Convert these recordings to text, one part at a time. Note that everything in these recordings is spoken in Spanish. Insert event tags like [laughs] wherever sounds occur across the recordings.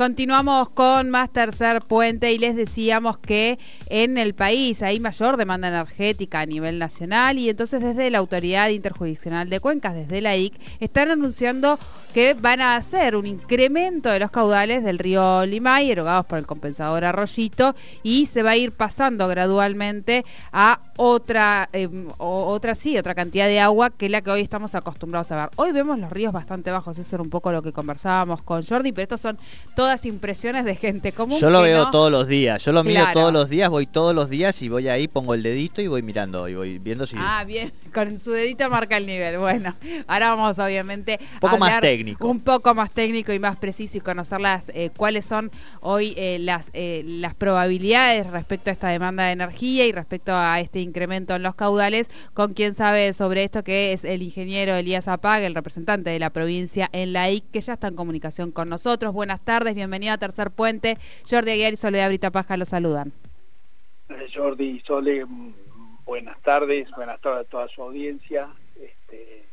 Continuamos con más tercer puente y les decíamos que en el país hay mayor demanda energética a nivel nacional y entonces desde la Autoridad Interjurisdiccional de Cuencas, desde la IC, están anunciando que van a hacer un incremento de los caudales del río Limay, erogados por el compensador Arroyito, y se va a ir pasando gradualmente a otra, em, otra, sí, otra cantidad de agua que la que hoy estamos acostumbrados a ver. Hoy vemos los ríos bastante bajos, eso era un poco lo que conversábamos con Jordi, pero estos son todas impresiones de gente común. Yo lo veo todos los días, yo lo miro todos los días, voy todos los días y voy ahí, pongo el dedito y voy mirando y voy viendo si... Ah, bien, con su dedito marca el nivel. Bueno, ahora vamos obviamente un poco más técnico. Un poco más técnico y más preciso y conocer las, eh, cuáles son hoy eh, las, eh, las probabilidades respecto a esta demanda de energía y respecto a este incremento en los caudales, con quien sabe sobre esto que es el ingeniero Elías Apag, el representante de la provincia en la IC, que ya está en comunicación con nosotros. Buenas tardes, bienvenido a Tercer Puente. Jordi Aguiar y Soledad Brita Paja lo saludan. Jordi y Sole, buenas tardes, buenas tardes a toda su audiencia, este,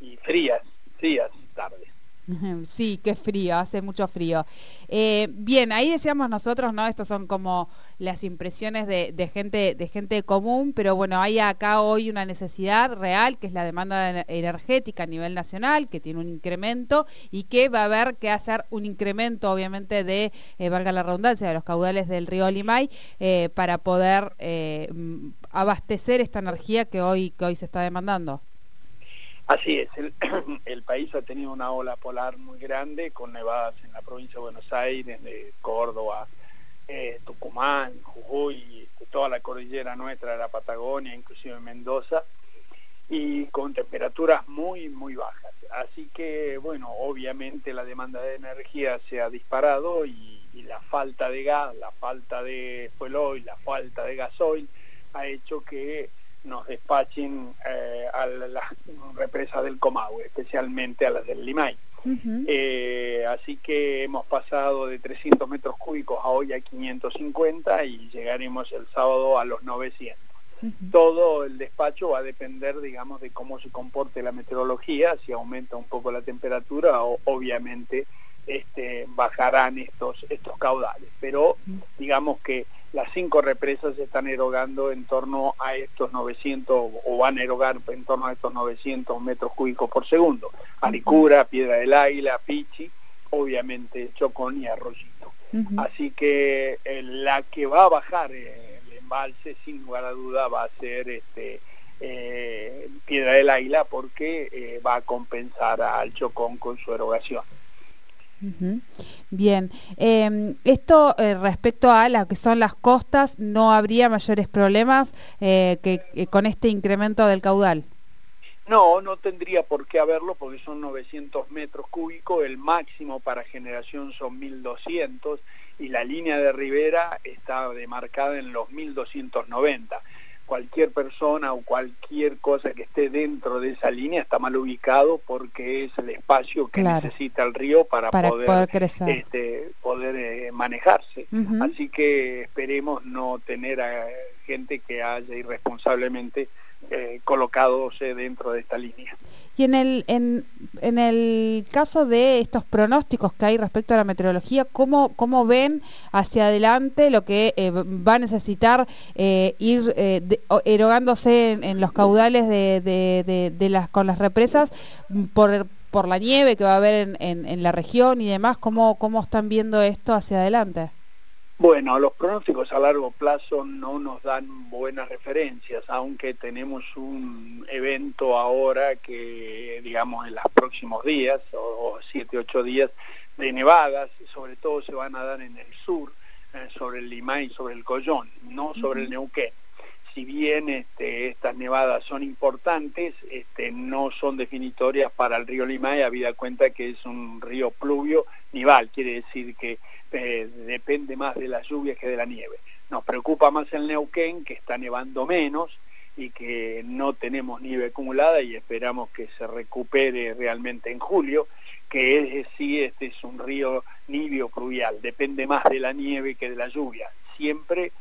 y frías, frías tardes. [laughs] Sí, qué frío, hace mucho frío. Eh, bien, ahí decíamos nosotros, ¿no? Estos son como las impresiones de, gente, de gente común, pero bueno, hay acá hoy una necesidad real, que es la demanda energética a nivel nacional, que tiene un incremento y que va a haber que hacer un incremento, obviamente, de, eh, valga la redundancia, de los caudales del río Limay, eh, para poder abastecer esta energía que hoy, que hoy se está demandando. Así es, [clears throat] el, país ha tenido una ola polar muy grande con nevadas en la provincia de Buenos Aires, de Córdoba, eh, Tucumán, Jujuy, este, toda la cordillera nuestra de la Patagonia, inclusive Mendoza, y con temperaturas muy, muy bajas. Así que, bueno, obviamente la demanda de energía se ha disparado y, la falta de gas, la falta de fuel oil, la falta de gasoil ha hecho que nos despachen eh, a las represas del Comahue, especialmente a las del Limay. Eh, así que hemos pasado de 300 metros cúbicos a hoy a 550 y llegaremos el sábado a los 900. Todo el despacho va a depender, digamos, de cómo se comporte la meteorología, si aumenta un poco la temperatura, o, obviamente este, bajarán estos, estos caudales. Pero digamos que las cinco represas se están erogando en torno a estos 900 o van a erogar en torno a estos 900 metros cúbicos por segundo. Aricura, Piedra del Águila, Pichi, obviamente Chocón y Arroyito. Así que eh, la que va a bajar eh, el embalse sin lugar a duda va a ser este eh, Piedra del Águila porque va a compensar al Chocón con su erogación. Bien, em, esto eh, respecto a lo que son las costas, ¿no habría mayores problemas eh, que, eh, con este incremento del caudal? No, no tendría por qué haberlo porque son 900 metros cúbicos, el máximo para generación son 1200 y la línea de ribera está demarcada en los 1290 cualquier persona o cualquier cosa que esté dentro de esa línea está mal ubicado porque es el espacio que necesita el río para, poder, crecer. Este, poder eh, manejarse. Así que esperemos no tener a gente que haya irresponsablemente eh, colocadose dentro de esta línea. Y en el, en, en, el caso de estos pronósticos que hay respecto a la meteorología, ¿cómo, cómo ven hacia adelante lo que eh, va a necesitar eh, ir eh, erogándose en, los caudales de, de, de, las, con las represas por, por la nieve que va a haber en, en, la región y demás? ¿Cómo, ¿Cómo están viendo esto hacia adelante? Bueno, los pronósticos a largo plazo no nos dan buenas referencias, aunque tenemos un evento ahora que, digamos, en los próximos días, o siete, ocho días, de nevadas, sobre todo se van a dar en el sur, eh, sobre el Limay y sobre el Collón, no sobre el Neuquén. Si bien este, estas nevadas son importantes, este, no son definitorias para el río Limay, habida cuenta que es un río pluvio nival, quiere decir que eh, depende más de las lluvias que de la nieve. Nos preocupa más el Neuquén, que está nevando menos y que no tenemos nieve acumulada y esperamos que se recupere realmente en julio, que es decir, este es un río nibio pluvial, depende más de la nieve que de la lluvia, siempre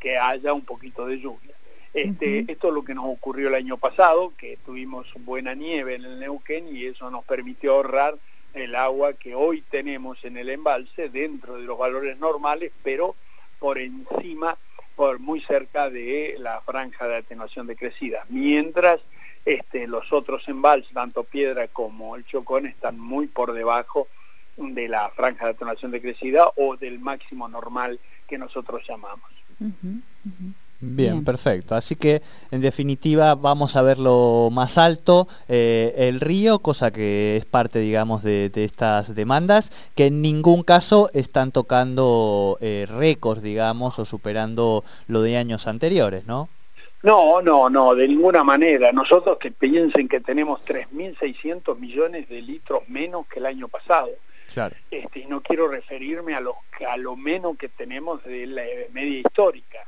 que haya un poquito de lluvia. Este, Esto es lo que nos ocurrió el año pasado, que tuvimos buena nieve en el Neuquén y eso nos permitió ahorrar el agua que hoy tenemos en el embalse dentro de los valores normales, pero por encima, por muy cerca de la franja de atenuación de crecida. Mientras este, los otros embalses, tanto Piedra como el Chocón, están muy por debajo de la franja de atenuación de crecida o del máximo normal que nosotros llamamos. Bien, perfecto. Así que en definitiva vamos a verlo más alto eh, el río, cosa que es parte, digamos, de, estas demandas, que en ningún caso están tocando eh, récords, digamos, o superando lo de años anteriores, ¿no? No, no, no, de ninguna manera. Nosotros que piensen que tenemos 3.600 millones de litros menos que el año pasado. Claro. Este, y no quiero referirme a, los, a lo menos que tenemos de la media histórica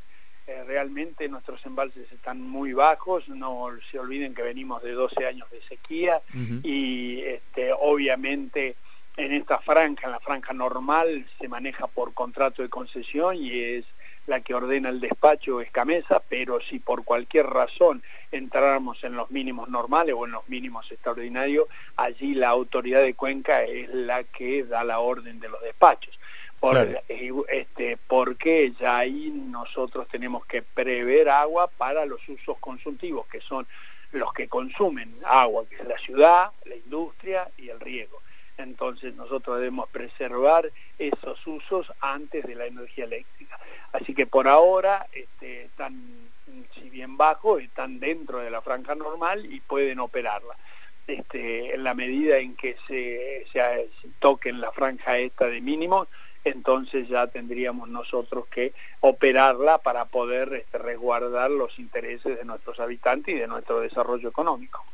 eh, realmente nuestros embalses están muy bajos, no se olviden que venimos de 12 años de sequía y este, obviamente en esta franja, en la franja normal, se maneja por contrato de concesión y es la que ordena el despacho Escamesa, pero si por cualquier razón entráramos en los mínimos normales o en los mínimos extraordinarios, allí la autoridad de Cuenca es la que da la orden de los despachos por, eh, este, porque ya ahí nosotros tenemos que prever agua para los usos consultivos, que son los que consumen agua, que es la ciudad, la industria y el riego. Entonces nosotros debemos preservar esos usos antes de la energía eléctrica. Así que por ahora este, están, si bien bajos, están dentro de la franja normal y pueden operarla. Este, en la medida en que se, toquen la franja esta de mínimos, entonces ya tendríamos nosotros que operarla para poder este, resguardar los intereses de nuestros habitantes y de nuestro desarrollo económico.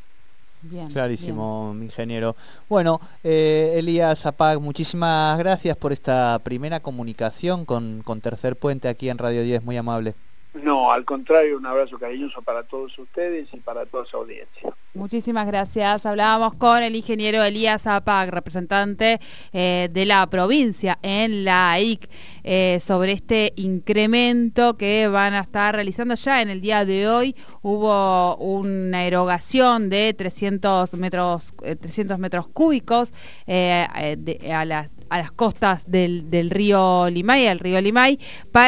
Bien, Clarísimo, ingeniero. Bueno, eh, Elías Zapag, muchísimas gracias por esta primera comunicación con, con Tercer Puente aquí en Radio 10, muy amable. No, al contrario, un abrazo cariñoso para todos ustedes y para toda su audiencia. Muchísimas gracias. Hablábamos con el ingeniero Elías Apag, representante eh, de la provincia en la AIC, eh, sobre este incremento que van a estar realizando ya en el día de hoy. Hubo una erogación de 300 metros, 300 eh, metros cúbicos a la a las costas del, río Limay, al río Limay,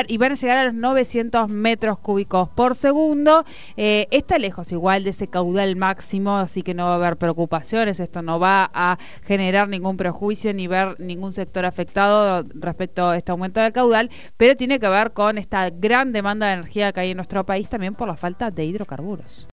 y van a llegar a los 900 metros cúbicos por segundo. Eh, está lejos igual de ese caudal máximo, así que no va a haber preocupaciones, esto no va a generar ningún prejuicio ni ver ningún sector afectado respecto a este aumento del caudal, pero tiene que ver con esta gran demanda de energía que hay en nuestro país también por la falta de hidrocarburos.